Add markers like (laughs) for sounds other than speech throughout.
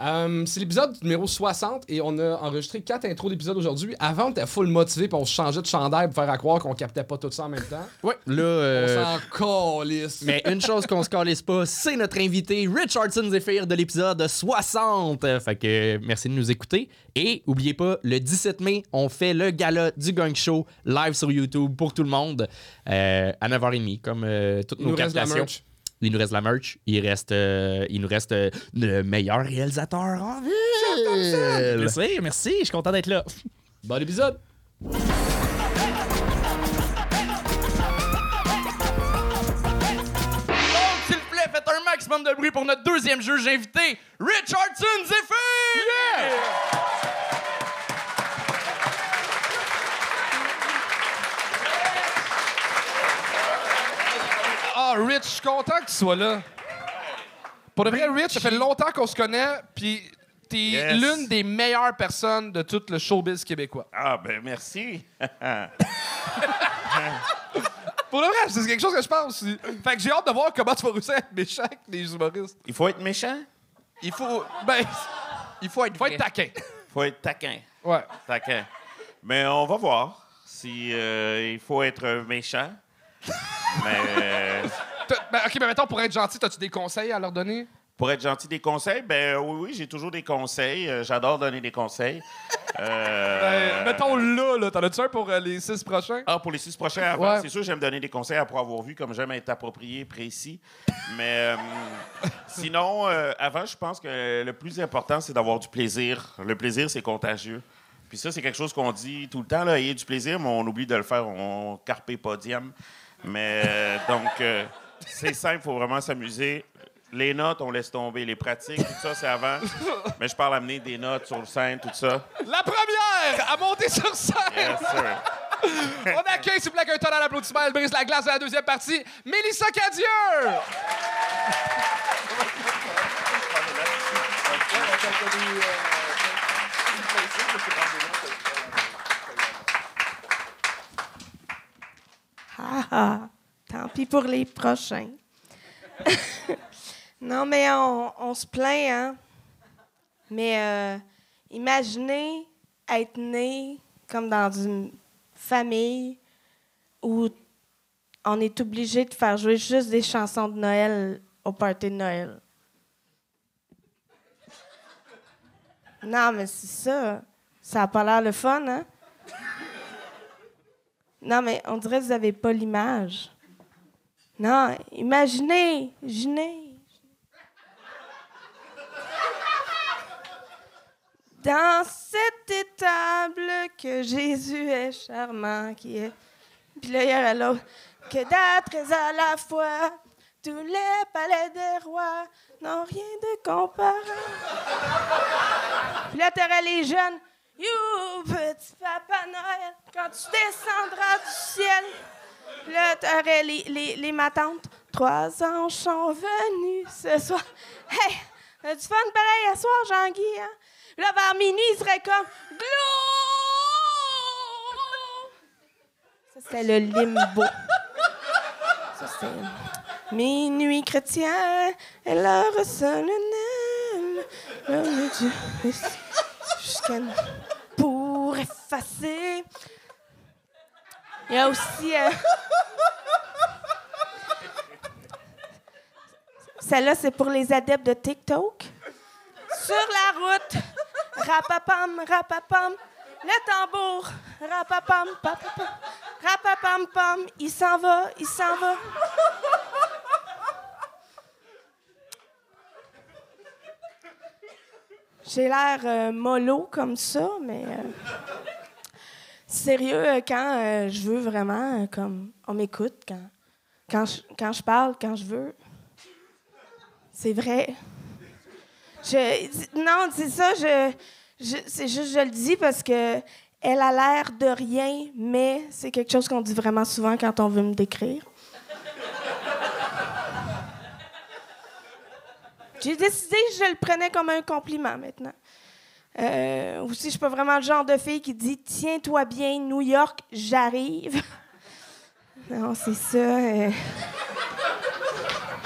Euh, c'est l'épisode numéro 60 et on a enregistré quatre intros d'épisodes aujourd'hui. Avant, on était full motivé puis on se changeait de chandail pour faire à croire qu'on captait pas tout ça en même temps. (laughs) Ouais, là. On euh, s'en calisse. Mais une chose qu'on se calisse pas, c'est notre invité Richardson Zephyr de l'épisode 60. Euh, Fait que euh, merci de nous écouter. Et oubliez pas, le 17 mai, on fait le gala du Gang Show live sur YouTube pour tout le monde euh, à 9h30, comme euh, toutes nos captations. Il nous reste la merch. Il, reste, euh, il nous reste euh, le meilleur réalisateur en ville. Merci, merci, je suis content d'être là. Bon épisode. Donc, s'il vous plaît, faites un maximum de bruit pour notre deuxième juge invité, Richardson Zephyr! Ah, Rich, je suis content que tu sois là. Pour de vrai, Rich, ça fait longtemps qu'on se connaît, puis t'es Yes. l'une des meilleures personnes de tout le showbiz québécois. Ah, ben merci. (laughs) Pour de vrai, c'est quelque chose que je pense. Fait que j'ai hâte de voir comment tu vas réussir à être méchant avec les humoristes. Il faut être méchant, Il faut... Ben, il faut être, faut être taquin. il (laughs) faut être taquin. Ouais. Taquin. Mais on va voir si euh, il faut être méchant. Mais euh, Ben, OK, mais mettons, pour être gentil, as-tu des conseils à leur donner? pour être gentil, des conseils, ben oui, oui, j'ai toujours des conseils. Euh, J'adore donner des conseils. Euh, Ben, mettons là, là. T'en as-tu un pour euh, les six prochains? Ah, pour les six prochains avant, Ouais. c'est sûr, j'aime donner des conseils après avoir vu, comme j'aime être approprié, précis. Mais euh, (laughs) sinon, euh, avant, je pense que le plus important, c'est d'avoir du plaisir. Le plaisir, c'est contagieux. Puis ça, c'est quelque chose qu'on dit tout le temps, là, ayez du plaisir, mais on oublie de le faire, on carpe podium. Mais euh, donc, euh, c'est simple, il faut vraiment s'amuser. Les notes, on laisse tomber. Les pratiques, tout ça, c'est avant. Mais je parle amener des notes sur le scène, tout ça. La première à monter sur scène! Yes, sir. (laughs) On accueille, s'il vous plaît, un tonnerre d'applaudissements. Elle brise la glace de la deuxième partie. Mélissa Cadieux! Ah ah, tant pis pour les prochains. (laughs) non, mais on, se plaint, hein. Mais euh, imaginez être né comme dans une famille où on est obligé de faire jouer juste des chansons de Noël au party de Noël. Non, mais c'est ça. Ça n'a pas l'air le fun, hein? Non, mais on dirait que vous n'avez pas l'image. Non, imaginez, imaginez. Dans cette étable que Jésus est charmant, qui est. Puis là, il y a l'autre. Que d'êtres à la fois, tous les palais des rois n'ont rien de comparable. Puis là, les jeunes. You, petit papa Noël, quand tu descendras du ciel. Là, t'aurais les, les, les matantes. Trois anges sont venus ce soir. Hey, as du fun pareil à soir, Jean-Guy, hein? Là, vers minuit, il serait comme. Glou! Ça, c'était le limbo. Ça, c'était. Minuit chrétien, et l'heure solennelle. Pour effacer. Il y a aussi. euh, Celle-là, c'est pour les adeptes de TikTok. Sur la route, rapapam, rapapam, le tambour, rapapam, papapam, rapapam, pam, il s'en va, il s'en va. J'ai l'air euh, mollo comme ça, mais euh, sérieux, euh, quand je veux vraiment, comme on m'écoute, quand, quand, je, quand je parle, quand je veux. C'est vrai. Je, non, c'est ça, je, je, c'est juste, je le dis parce que elle a l'air de rien, mais c'est quelque chose qu'on dit vraiment souvent quand on veut me décrire. J'ai décidé que je le prenais comme un compliment maintenant. Euh, aussi, je suis pas vraiment le genre de fille qui dit Tiens-toi bien, New York, j'arrive. (laughs) non, c'est ça. euh,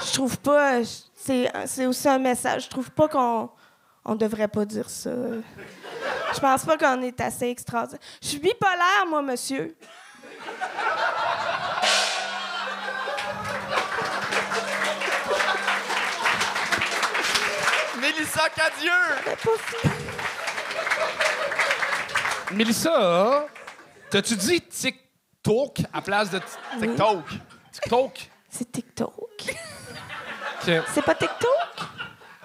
je trouve pas. C'est, aussi un message. Je trouve pas qu'on on devrait pas dire ça. Je pense pas qu'on est assez extraordinaire. Je suis bipolaire, moi, monsieur. Mélissa Cadieux! Mélissa, t'as-tu dit TikTok à place de t- TikTok? TikTok? C'est TikTok. Ok. C'est pas TikTok?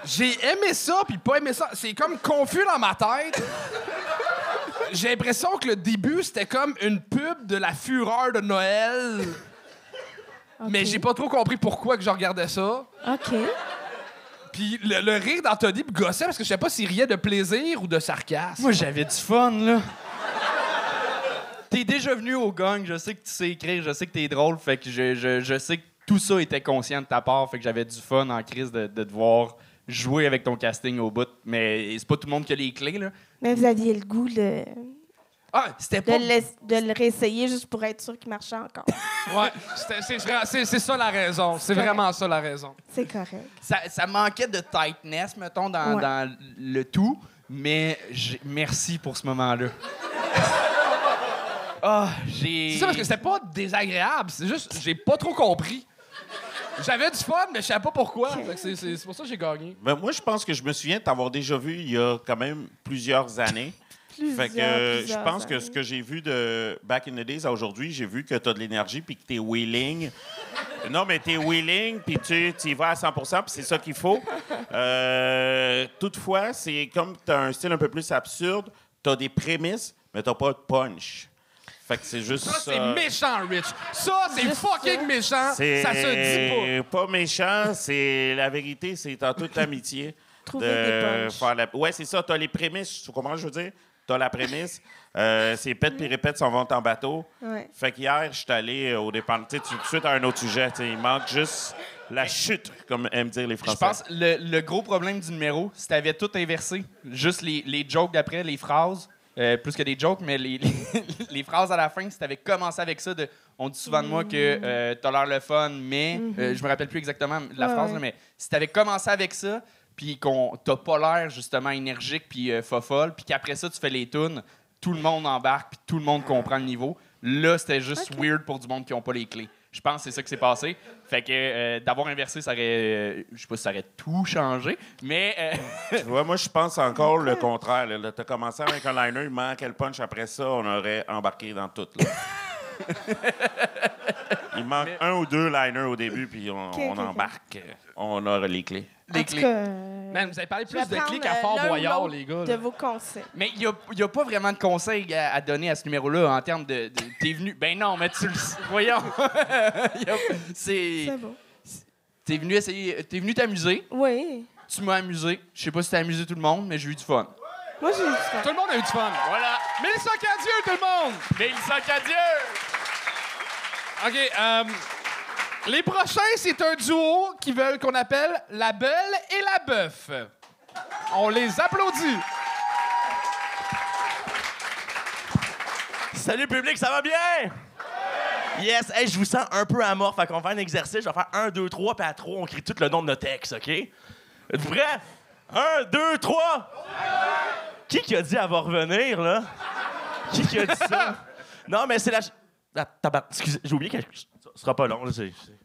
J'ai aimé ça, puis pas aimé ça. C'est comme confus dans ma tête. J'ai l'impression que le début, c'était comme une pub de la fureur de Noël. Mais j'ai pas trop compris pourquoi que je regardais ça. OK. Puis le, le rire d'Anthony me gossait parce que je sais pas s'il riait de plaisir ou de sarcasme. Moi, j'avais du fun, là. T'es déjà venu au gang, je sais que tu sais écrire, je sais que t'es drôle, fait que je, je, je sais que tout ça était conscient de ta part, fait que j'avais du fun en crise de, de te voir jouer avec ton casting au bout. Mais c'est pas tout le monde qui a les clés, là. Mais vous aviez le goût de, Ah, c'était de, pas... le, de le réessayer juste pour être sûr qu'il marchait encore. (laughs) Ouais, c'était- c'est ça la raison. C'est correct. vraiment ça la raison. C'est correct. Ça, ça manquait de tightness, mettons, dans, Ouais. dans le tout, mais merci pour ce moment-là. (laughs) Ah, j'ai... C'est ça parce que c'était pas désagréable, c'est juste j'ai pas trop compris. J'avais du fun, mais je savais pas pourquoi. C'est pour ça que j'ai gagné. Ben, moi, je pense que je me souviens de t'avoir déjà vu il y a quand même plusieurs années. Plusieurs, Fait que euh, je pense que ce que j'ai vu de Back in the Days à aujourd'hui, j'ai vu que tu as de l'énergie puis que tu es willing. (laughs) Non, mais tu es willing puis tu y vas à 100 puis c'est ça qu'il faut. Euh, toutefois, c'est comme tu as un style un peu plus absurde, tu as des prémices, mais tu pas de punch. Fait que c'est juste Ça, ça. c'est méchant, Rich. Ça, c'est fucking ça. méchant. Ça se dit pas méchant, c'est la vérité, c'est en toute l'amitié. (laughs) Trouver des faire la... Ouais, c'est ça, t'as les prémices, tu comprends ce que je veux dire? T'as la prémisse, euh, c'est pète puis répète s'en vont en bateau. Ouais. Fait qu'hier, je suis allé euh, au dépend. Tu sais, tout de suite à un autre sujet, il manque juste la chute, comme aiment dire les Je Français. pense que le, le gros problème du numéro, c'est que t'avais tout inversé. Juste les, les jokes d'après, les phrases. euh, plus que des jokes, mais les, les, (laughs) les phrases à la fin, si t'avais commencé avec ça, de, on dit souvent de moi que euh, t'as l'air le fun, mais euh, je me rappelle plus exactement la Ouais, phrase, ouais. mais si t'avais commencé avec ça, puis qu'on t'as pas l'air justement énergique puis euh, fofolle, puis qu'après ça tu fais les tunes, tout le monde embarque puis tout le monde comprend le niveau. Là, c'était juste weird pour du monde qui ont pas les clés. Je pense que c'est ça qui s'est passé. Fait que euh, d'avoir inversé, ça aurait, euh, je sais pas si ça aurait tout changé, mais euh, Tu vois, moi, je pense encore le contraire. Là, Là, t'as commencé avec un liner, il manquait le punch. Après ça, on aurait embarqué dans tout. là. (laughs) il manque un ou deux liners au début, puis on, embarque. On aura les clés. Les clés. cas, euh, Man, vous avez parlé plus de clics à Fort Boyard, les gars. De là. vos conseils. Mais il n'y a, pas vraiment de conseils à, à donner à ce numéro-là en termes de. de- T'es venu. Ben non, mais tu le sais. Voyons. (laughs) C'est. C'est beau. T'es venu essayer. T'es venu t'amuser. Oui. Tu m'as amusé. Je sais pas si t'as amusé tout le monde, mais j'ai eu du fun. Moi, j'ai eu du fun. Tout le monde a eu du fun. Voilà. Mélissa Cadieux, tout le monde! Mélissa Cadieux! OK, euh, les prochains, c'est un duo qui veulent qu'on appelle la belle et la bœuf. On les applaudit. Salut public, ça va bien? Yes, hey, je vous sens un peu amorphe. Fait qu'on va faire un exercice. Je vais faire 1, 2, 3, puis à 3, on crie tout le nom de notre texte, OK? Êtes-vous prêts? 1, 2, 3! Qui qui a dit elle va revenir, là? Qui qui a dit ça? (laughs) Non, mais c'est la. Ah, tabarnak, excusez, j'ai oublié quelque chose. Ça sera pas long, là. c'est- c'est-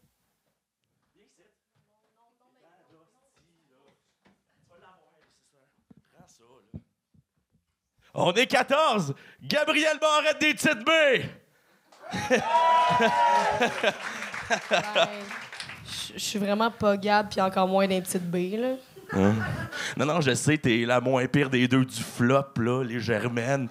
On est 14! Gabriel Barrette des Petites B! Je je suis vraiment pas Gab, puis encore moins d'un petit B, là. Non, non, je sais, t'es la moins pire des deux du flop, là, les germaines.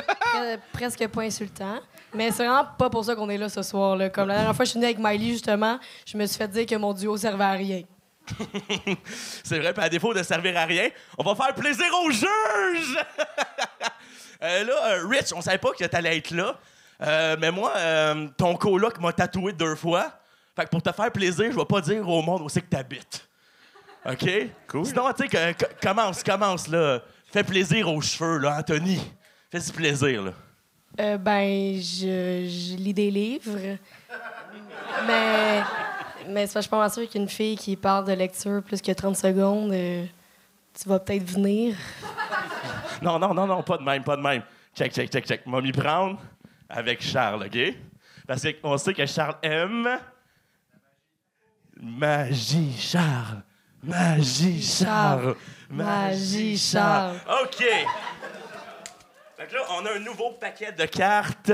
Pre- presque pas insultant. Mais c'est vraiment pas pour ça qu'on est là ce soir. Là. Comme la dernière fois, je suis venue avec Miley, justement, je me suis fait dire que mon duo servait à rien. (laughs) C'est vrai, puis à défaut de servir à rien, on va faire plaisir aux juges! (laughs) Euh, là, euh, Rich, on savait pas que t'allais être là. Euh, mais moi, euh, ton coloc m'a tatoué deux fois. Fait que pour te faire plaisir, je vais pas dire au monde où c'est que t'habites. OK? Cool. Sinon, tu sais, que- que- commence, commence, là. Fais plaisir aux cheveux, là, Anthony. Fais-y plaisir, là. Euh, ben, je, je lis des livres. Mais, mais je suis pas sûre qu'une fille qui parle de lecture plus que 30 secondes, euh, tu vas peut-être venir. Non, non, non, non, pas de même, pas de même. Check, check, check, check. M'a m'y prendre avec Charles, OK? Parce qu'on sait que Charles aime. Magie, Charles. Magie, Charles. Magie, Charles. OK. Fait que là, on a un nouveau paquet de cartes.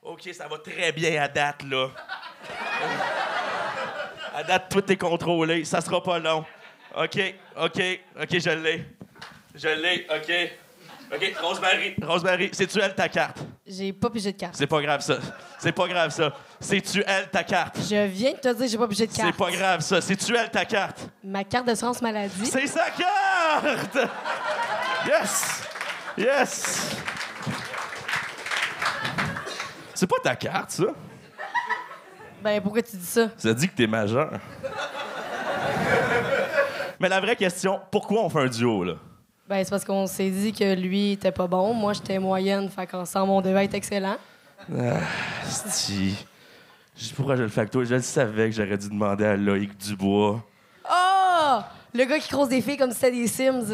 OK, ça va très bien à date, là. À date, tout est contrôlé. Ça sera pas long. OK, OK, OK, je l'ai. Je l'ai, OK. OK, Rosemary, Rosemary, c'est-tu elle ta carte? J'ai pas pigé de carte. C'est pas grave, ça. C'est pas grave, ça. C'est-tu elle ta carte? Je viens de te dire, j'ai pas pigé de C'est carte. pas grave, ça. C'est-tu elle ta carte? Ma carte d'assurance maladie. C'est sa carte! Yes! Yes! C'est pas ta carte, ça? Ben, pourquoi tu dis ça? Ça dit que t'es majeur. Mais la vraie question, pourquoi on fait un duo, là? Ben, c'est parce qu'on s'est dit que lui était pas bon. Moi, j'étais moyenne. Fait qu'ensemble, on devait être excellent. Si. Je sais pourquoi je le fais avec toi. Je le savais que j'aurais dû demander à Loïc Dubois. Oh! Le gars qui croise des filles comme si c'était des Sims.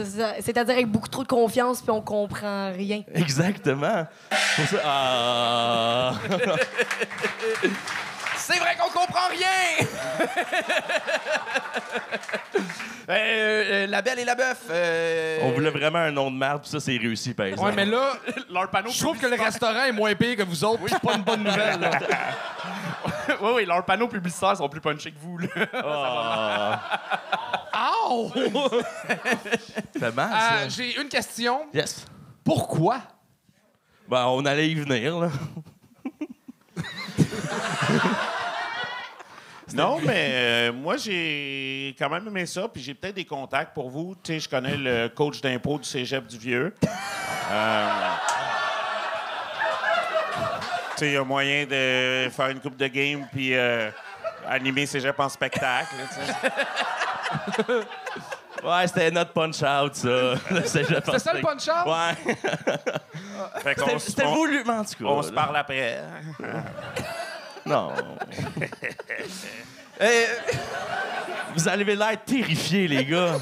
C'est-à-dire avec beaucoup trop de confiance, puis on comprend rien. Exactement. Pour ça. Ah! C'est vrai qu'on comprend rien! (laughs) Euh, euh, la belle et la bœuf. euh, On voulait vraiment un nom de merde, puis ça, c'est réussi, par exemple. Ouais, mais là, Leur panneau je trouve que le restaurant est moins pire que vous autres. C'est pas une bonne nouvelle. là. (laughs) oui, oui, leurs panneaux publicitaires sont plus punchés que vous. Là. Ah, (laughs) Fait (laughs) mal, Euh. J'ai une question. Yes. Pourquoi? Ben, on allait y venir, là. (laughs) Non, mais euh, moi, j'ai quand même aimé ça, puis j'ai peut-être des contacts pour vous. Tu sais, je connais le coach d'impôt du cégep du Vieux. Euh, tu sais, il y a moyen de faire une coupe de game puis euh, animer cégep en spectacle. tu sais. (laughs) Ouais, c'était notre punch-out, ça. (laughs) C'est ça le punch-out? Ouais. (laughs) Fait qu'on C'était c'était on- voulu, mais en tout cas. On se là. parle après. Non. Euh, vous avez l'air terrifiés, les gars.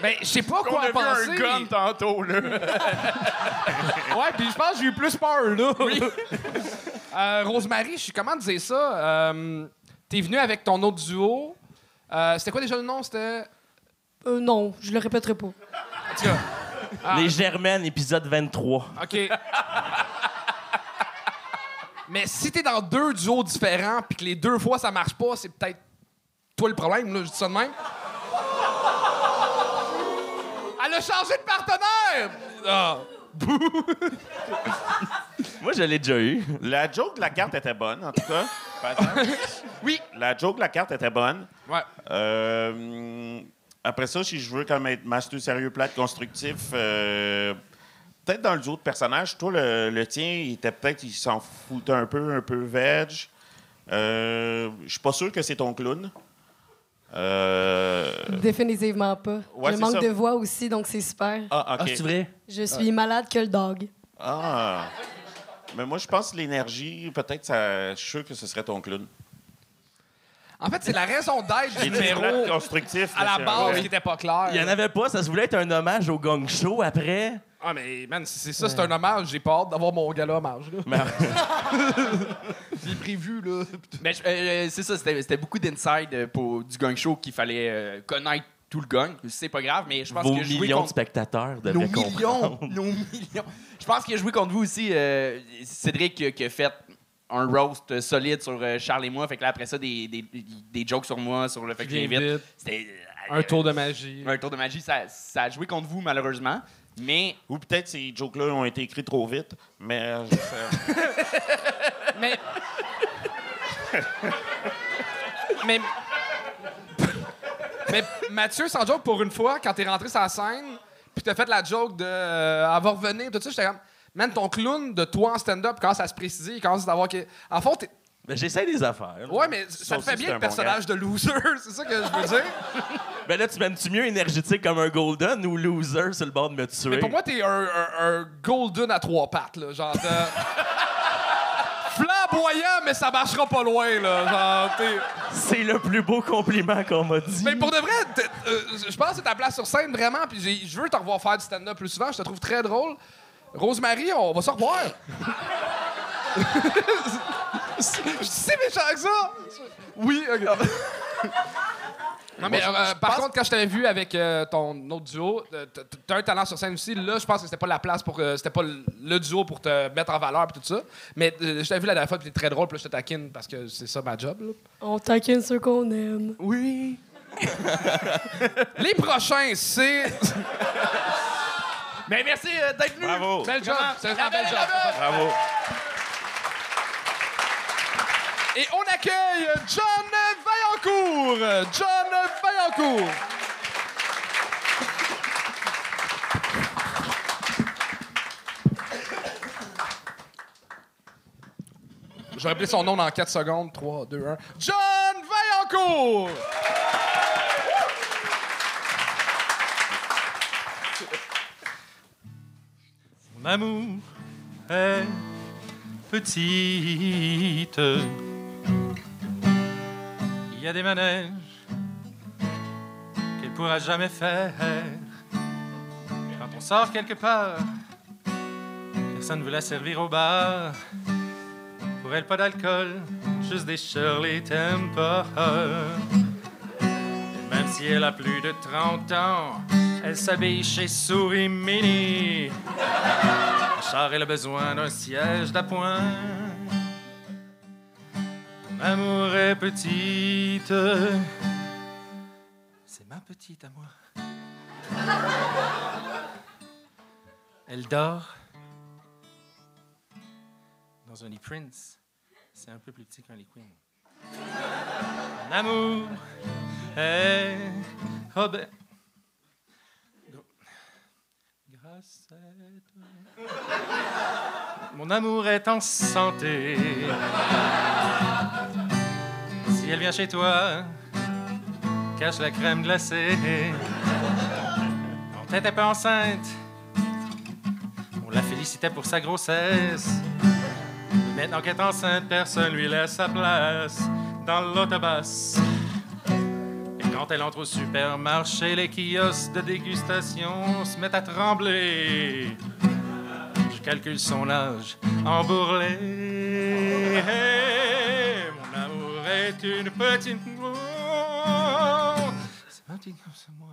Ben, je sais pas quoi en penser. tantôt, là. Ouais, puis je pense que j'ai eu plus peur, là. Euh, Rosemary, je suis comment dire ça? Euh, T'es venu avec ton autre duo? Euh, C'était quoi déjà le nom? C'était. Euh, non, je le répéterai pas. En tout cas, Ah. Les Germaines, épisode 23. OK. Mais si t'es dans deux duos différents puis que les deux fois ça marche pas, c'est peut-être toi le problème, là, je dis ça de même. Elle a changé de partenaire! Ah. (laughs) Moi, je l'ai déjà eu. La joke de la carte était bonne, en tout cas. Oui. La joke de la carte était bonne. Ouais. Euh, après ça, si je veux quand même être master sérieux, plate, constructif, euh, peut-être dans le duo de personnages, toi, le, le tien, il était peut-être, il s'en foutait un peu, un peu veg. Euh, je suis pas sûr que c'est ton clown. Euh, Définitivement pas. Ouais, je manque ça. de voix aussi, donc c'est super. ah, OK. vrai? Je suis malade que le dog. Ah. Mais moi, je pense que l'énergie, peut-être, ça, je suis sûr que ce serait ton clown. En fait, c'est la raison d'être du numéro plates constructifs, à la base ouais. qui était pas clair. Il y en avait pas, ça se voulait être un hommage au Gong Show après. Ah, mais man, c'est ça, c'est un hommage. J'ai pas hâte d'avoir mon gala hommage. là. (laughs) J'ai prévu, là. Mais je- euh, c'est ça, c'était c'était beaucoup d'inside euh, pour du gang show qu'il fallait euh, connaître tout le gang. C'est pas grave, mais je pense vos que jouer millions de contre spectateurs nos millions, nos millions. Je pense qu'il a joué contre vous aussi. euh, Cédric qui a- qui a fait un roast solide sur euh, Charles et moi. Fait que là, après ça, des, des, des jokes sur moi, sur le fait que j'invite. vite. C'était euh, Un tour de magie. un tour de magie. Ça, ça a joué contre vous, malheureusement. Mais Ou peut-être ces jokes-là ont été écrits trop vite, mais... euh, je sais- (laughs) Mais. mais. Mathieu, sans joke, pour une fois, quand t'es rentré sur la scène, puis t'as fait la joke de euh, va revenir, tout ça, j'étais comme. Man, ton clown de toi en stand-up commence à se préciser, il commence à avoir. que- En fond, t'es- Mais j'essaie des affaires. Ouais, mais ça te fait bien le personnage de loser, (laughs) c'est ça que je veux dire. (laughs) Ben là, tu m'aimes-tu mieux énergétique comme un Golden ou loser sur le bord de me tuer? Mais pour moi, t'es un, un- un golden à trois pattes, là. Genre, (laughs) flamboyant, mais ça marchera pas loin, là. Genre, C'est le plus beau compliment qu'on m'a dit. Mais pour de vrai, euh, je pense que c'est ta place sur scène, vraiment. Puis je veux te revoir faire du stand-up plus souvent. Je te trouve très drôle. Rosemary, on va se revoir. (laughs) Je suis si méchant que ça. Oui, OK. Non, mais euh, par contre, quand je t'avais vu avec euh, ton autre duo, t'as un talent sur scène aussi. Là, je pense que c'était pas la place pour. euh, c'était pas le duo pour te mettre en valeur et tout ça. Mais euh, je t'avais vu la dernière fois, puis t'es très drôle, puis je te taquine parce que c'est ça ma job. là. On taquine ceux qu'on aime. Oui. (laughs) Les prochains, c'est. Mais merci euh, d'être venu. Bravo. Bel job. C'est un bel job. Bravo. Et on accueille John Vaillancourt. John Vaillancourt. Je vais son nom dans 4 secondes. 3, 2, 1. John Vaillancourt! Mon amour est petite. Il y a des manèges qu'elle pourra jamais faire. Quand on sort quelque part, personne ne veut la servir au bar. Pour elle, pas d'alcool, juste des Shirley Temple. Et Même si elle a plus de 30 ans, elle s'habille chez Souris Mini. Char, elle a besoin d'un siège d'appoint. Amour est petite. C'est ma petite à moi. Elle dort dans un lit Prince. C'est un peu plus petit qu'un lit Queen. Mon amour Robert. Grâce. Mon amour est en santé. Si elle vient chez toi, cache la crème glacée. On t'était pas enceinte. On la félicitait pour sa grossesse. Maintenant qu'elle est enceinte, personne lui laisse sa place dans l'autobus. Et quand elle entre au supermarché, les kiosques de dégustation se mettent à trembler. Je calcule son âge en bourrelet. Mon amour est une petite... C'est ma petite ça, moi.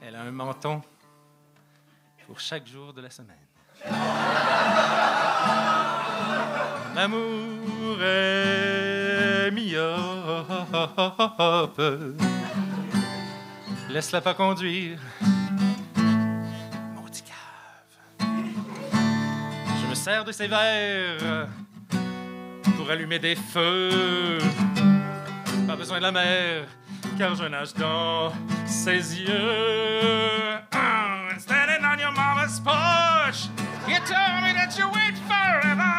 Elle a un menton pour chaque jour de la semaine. Mon amour est myope. Laisse-la pas conduire. Maudit cave. Je me sers de ses verres pour allumer des feux. Pas besoin de la mer, car je nage dans ses yeux. Ah, and standing on your mama's porch, you told me that you wait forever.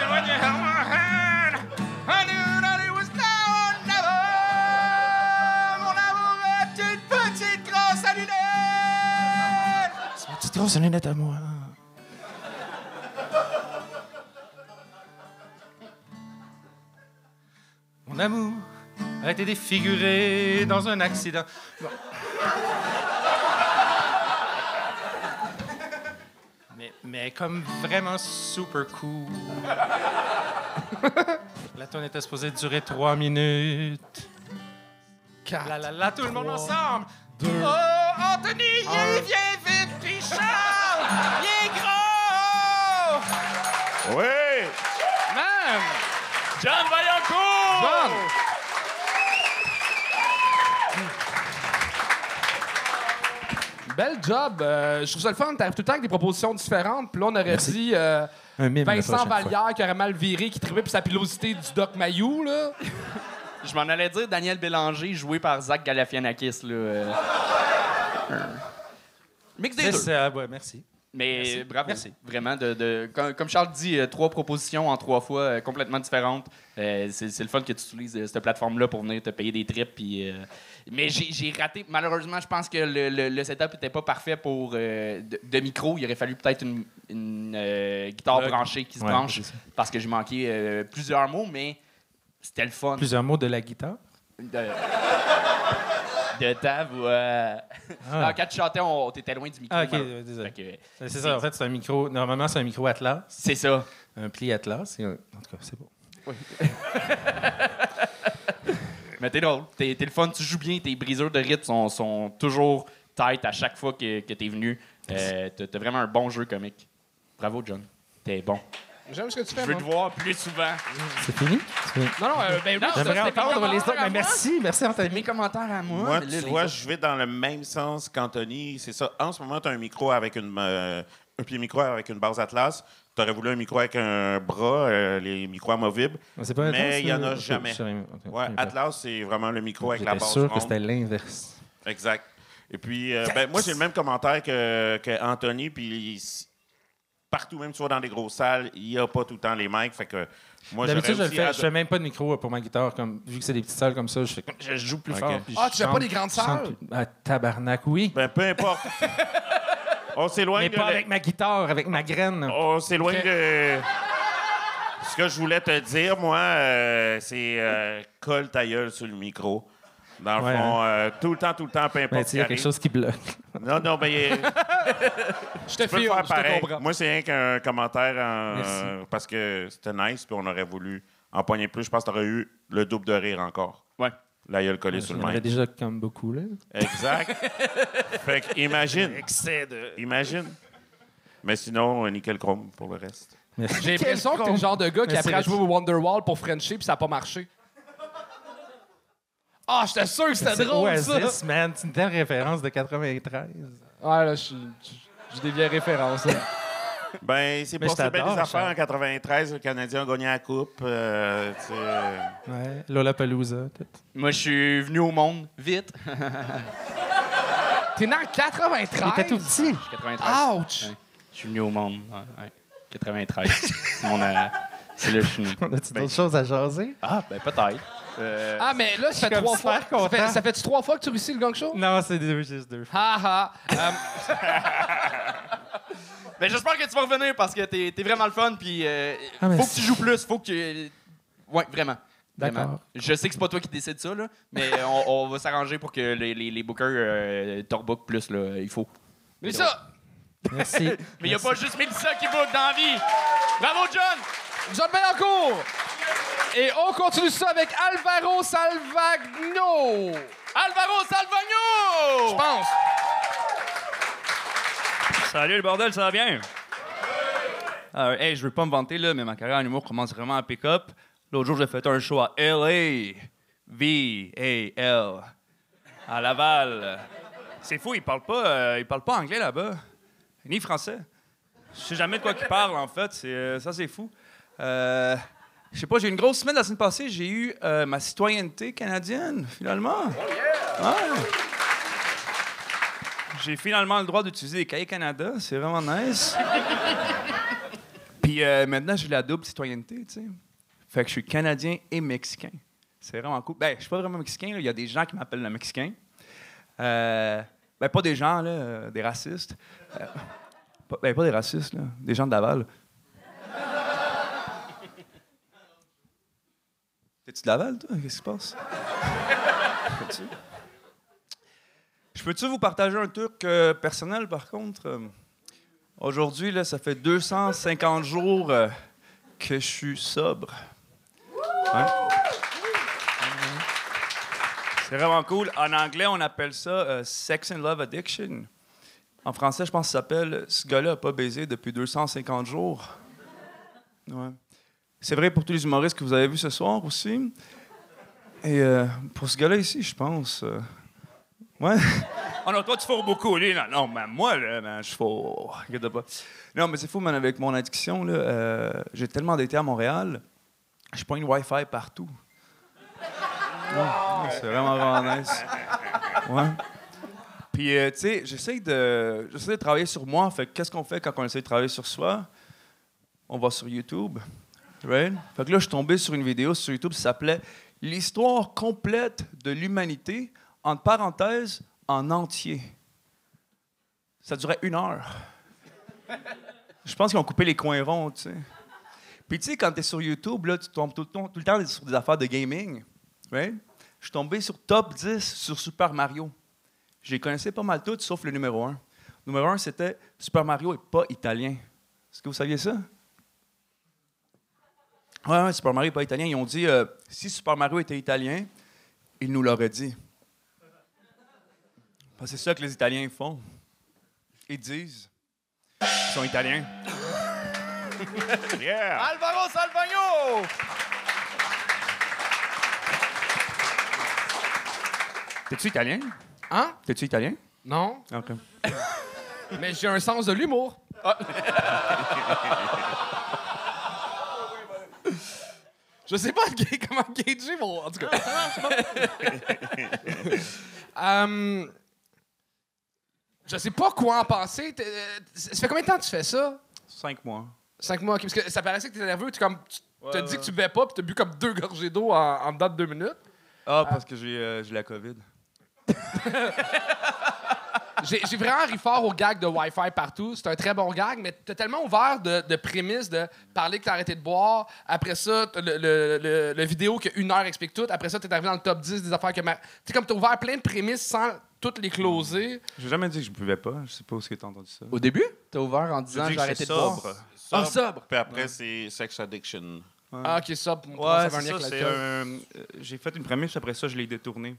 And when you held my hand, I knew that it was now or never. Mon amour est une petite grosse à lunettes. C'est ma petite grosse à lunettes à moi. Amour a été défiguré dans un accident. Bon. Mais, mais comme vraiment super cool. La tonne était supposée durer trois minutes. La la la, tout le monde ensemble. oh, Anthony, il vient vite, puis Charles, il est gros. Oui! Man! John Vaillancourt! John! Bel job. Euh, je trouve ça le fun. T'arrives tout le temps avec des propositions différentes. Puis là, on aurait dit euh, Un mime la Vincent fois. Vallière qui aurait mal viré, qui tripait puis sa pilosité du Doc Mayou, là. Je m'en allais dire Daniel Bélanger, joué par Zach Galifianakis. Là, euh. Mix des deux. ça, ouais, merci. Mais bravo, vraiment. De, de- comme, comme Charles dit, euh, trois propositions en trois fois euh, complètement différentes. Euh, c'est c'est le fun que tu utilises euh, cette plateforme-là pour venir te payer des trips. Puis, euh, mais j'ai j'ai raté. Malheureusement, je pense que le, le- le setup n'était pas parfait pour euh, de, de micro. Il aurait fallu peut-être une, une, euh, guitare branchée qui se Ouais, branche parce que j'ai manqué euh, plusieurs mots, mais c'était le fun. Plusieurs mots de la guitare? De, de ta voix. Ah. (laughs) Ah, quand tu chantais, on, t'étais loin du micro. Ah, ok, euh, désolé. Que, C'est ça, en fait, c'est un micro. Normalement, c'est un micro Atlas, C'est ça. un pli Atlas. et un- En tout cas, c'est beau. (laughs) Mais t'es drôle. T'es, t'es le fun, tu joues bien. Tes briseurs de rythme sont, sont toujours tight à chaque fois que, que t'es venu. Euh, t'as vraiment un bon jeu comique. Bravo, John. T'es bon. J'aime ce que tu Je fais, veux moi. te voir plus souvent. C'est fini? Non, non, euh, ben J'aimerais entendre les autres. Mais merci, merci, Anthony. mes commentaires à moi. Moi, là, vois, je vais dans le même sens qu'Anthony. C'est ça. En ce moment, tu as un micro avec une. euh, un pied micro avec une base Atlas. Tu aurais voulu un micro avec un bras, euh, les micros amovibles. Pas Mais il y en a euh, jamais. je Ouais, Atlas, c'est vraiment le micro avec la base sûr que c'était l'inverse. Exact. Et puis, euh, ben, moi, j'ai le même commentaire que, que Anthony. Puis, partout, même soit dans des grosses salles, il n'y a pas tout le temps les mics. Fait que moi, D'habitude, je aussi fais. fais même pas de micro pour ma guitare. Comme, vu que c'est des petites salles comme ça, je, fais, je joue plus fort. Ah, tu fais pas des grandes salles? plus. Ah, tabarnak, oui. Ben, peu importe. On s'éloigne Mais de pas la- avec ma guitare, avec ma graine. On s'éloigne de. Ce que je voulais te dire, moi, euh, c'est euh, colle ta gueule sur le micro. Dans le Ouais, fond, euh, tout le temps, tout le temps, peu Mais importe il y a quelque chose qui bloque. Non, non, ben, il- (laughs) Je te le faire je te pareil. comprends. Moi, c'est rien qu'un commentaire en- euh, parce que c'était nice, puis on aurait voulu empoigner plus. Je pense que tu aurais eu le double de rire encore. Ouais. La gueule collée sur Il le y en avait mic. déjà comme beaucoup, là. Exact. (laughs) fait que imagine. Imagine. Mais sinon, nickel chrome pour le reste. J'ai l'impression que t'es le genre de gars qui après a joué au Wonderwall pour Frencher puis ça a pas marché. Ah, j'étais sûr que c'était C'est drôle, ça! Oasis, man. C'est une telle référence de 93. Ouais, là, je suis- j'ai des vieilles références. là. (laughs) Ben, c'est pour ces belles affaires. En 93, le Canadien a gagné la Coupe. euh, euh, Ouais. Lollapalooza, tout. Moi, je suis venu au monde vite. (laughs) T'es né en 93? Il était tout petit. 93. Ouch! Ouais. Je suis venu au monde. Ouais, ouais. 93. c'est mon, euh, c'est là que je suis né. On a-tu d'autres choses à jaser? Ah, ben peut-être. Euh, Ah, mais là, ça fait trois fois. Ça fait, ça trois fois que tu réussis le gang show? Non, c'est deux, juste deux fois. Ha ha! Euh, (laughs) Ben, j'espère que tu vas revenir parce que t'es, vraiment le fun. Puis, euh, Ah, mais faut que tu joues plus. Faut que. Ouais, vraiment. D'accord. Je sais que c'est pas toi qui décide ça, là, mais on, on va s'arranger pour que les, les, les bookers euh, plus. Là, il faut. mais ça, Merci. (laughs) Mais il n'y a pas juste Mélissa qui book dans la vie. Bravo, John! John Bellacourt! Et on continue ça avec Alvaro Salvagno! Alvaro Salvagno! Je pense. Salut le bordel, ça va bien? Euh, hey, je veux pas me vanter, là, mais ma carrière en humour commence vraiment à pick-up. L'autre jour, j'ai fait un show à L.A. V-A-L. À Laval. C'est fou, ils parlent pas, euh, ils parlent pas anglais là-bas. Ni français. Je sais jamais de quoi ils parlent, en fait. C'est, euh, ça, c'est fou. Euh, je sais pas, j'ai eu une grosse semaine la semaine passée. J'ai eu euh, ma citoyenneté canadienne, finalement. Ouais. J'ai finalement le droit d'utiliser les cahiers Canada. C'est vraiment nice. (laughs) Puis euh, maintenant, j'ai la double citoyenneté, tu sais. Fait que je suis Canadien et Mexicain. C'est vraiment cool. Ben, je suis pas vraiment Mexicain. Il y a des gens qui m'appellent le Mexicain. Euh, ben, pas des gens, là, des racistes. Pas, ben, pas des racistes, là. Des gens de Laval. T'es-tu de Laval, toi? Qu'est-ce qui se passe? Je peux-tu vous partager un truc euh, personnel, par contre? Euh, Aujourd'hui, là, ça fait 250 jours euh, que je suis sobre. Ouais. C'est vraiment cool. En anglais, on appelle ça Sex and Love Addiction. En français, je pense que ça s'appelle Ce gars-là n'a pas baisé depuis 250 jours. C'est vrai pour tous les humoristes que vous avez vus ce soir aussi. Et euh, pour ce gars-là ici, je pense. euh, Ouais. (laughs) Oh non, toi, tu fous beaucoup, lui. Non, non, mais moi, là, man, je fous. Regarde pas. Non, mais c'est fou, man, avec mon addiction, là, euh, j'ai tellement d'été à Montréal, je prends une Wi-Fi partout. C'est vraiment, vraiment nice. Ouais. Puis tu sais, j'essaie de, j'essaie de travailler sur moi. Fait que qu'est-ce qu'on fait quand on essaie de travailler sur soi? On va sur YouTube. Fait que là, je suis tombé sur une vidéo sur YouTube qui s'appelait L'histoire complète de l'humanité, entre parenthèses, en entier. Ça durait une heure. Je pense qu'ils ont coupé les coins ronds, tu sais. Puis, tu sais, quand tu es sur YouTube, là, tu tombes tout le temps, sur des affaires de gaming. Je suis tombé sur top 10 sur Super Mario. Je les connaissais pas mal toutes, sauf le numéro 1. Le numéro 1, c'était Super Mario est pas italien. Est-ce que vous saviez ça? Ouais, ouais, Super Mario est pas italien. Ils ont dit euh, si Super Mario était italien, ils nous l'auraient dit. Parce que c'est ça que les Italiens font. Ils disent qu'ils sont italiens. Yeah! Alvaro Salvagno! T'es-tu italien? Hein? T'es-tu italien? Non, OK. mais j'ai un sens de l'humour. (laughs) Je sais pas (laughs) comment gager mon. En tout cas. Hum, (laughs) je sais pas quoi en penser. Euh, Ça fait combien de temps que tu fais ça? Cinq mois. Cinq mois. ok, Parce que ça paraissait que t'étais nerveux. Tu comme, tu Ouais, t'as dit ouais. que tu buvais pas, puis t'as bu comme deux gorgées d'eau en, en dedans de deux minutes. Ah, parce que j'ai euh, j'ai la COVID. (laughs) J'ai j'ai vraiment ri fort au gag de Wi-Fi partout. C'est un très bon gag, mais t'as tellement ouvert de, de prémices de parler que t'as arrêté de boire. Après ça, t'as le, le, le- le vidéo que une heure explique tout. Après ça, t'es arrivé dans le top 10 des affaires que... ma- Tu sais, comme t'as ouvert plein de prémices sans toutes les closer. J'ai jamais dit que je buvais pas. Je sais pas où est-ce que t'as entendu ça. Au début, t'as ouvert en disant j'ai arrêté de boire. sobre. Ah, sobre. Puis après, c'est sex addiction. Ah, OK, moi, Ouais, c'est ça. un- euh, J'ai fait une prémisse, après ça, je l'ai détourné.